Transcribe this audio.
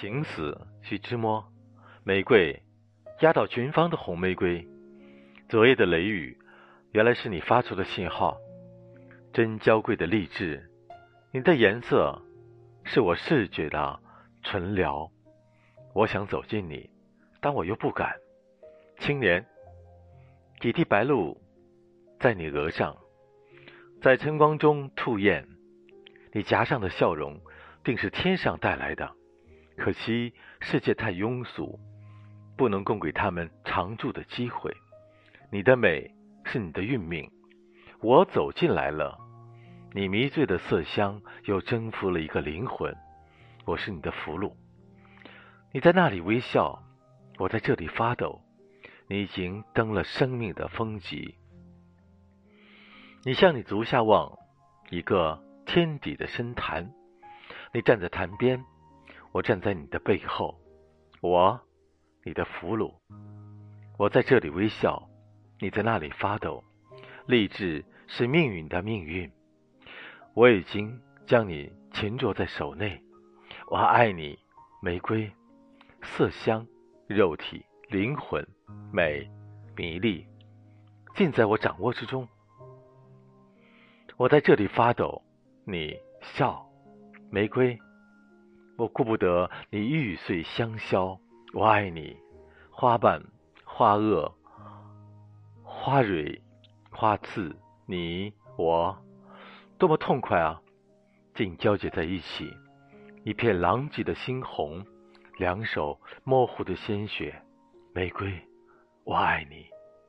情死须知摸，玫瑰压倒群芳的红玫瑰。昨夜的雷雨，原来是你发出的信号。真娇贵的励志，你的颜色是我视觉的纯聊。我想走近你，但我又不敢。青年，几滴白露在你额上，在晨光中吐艳。你颊上的笑容，定是天上带来的。可惜世界太庸俗，不能供给他们常驻的机会。你的美是你的运命，我走进来了。你迷醉的色香又征服了一个灵魂，我是你的俘虏。你在那里微笑，我在这里发抖。你已经登了生命的峰极。你向你足下望，一个天底的深潭。你站在潭边。我站在你的背后，我，你的俘虏。我在这里微笑，你在那里发抖。励志是命运的命运。我已经将你擒捉在手内。我爱你，玫瑰，色香，肉体，灵魂，美，迷离，尽在我掌握之中。我在这里发抖，你笑，玫瑰。我顾不得你玉碎香消，我爱你，花瓣、花萼、花蕊、花刺，你我，多么痛快啊！竟交结在一起，一片狼藉的猩红，两手模糊的鲜血，玫瑰，我爱你。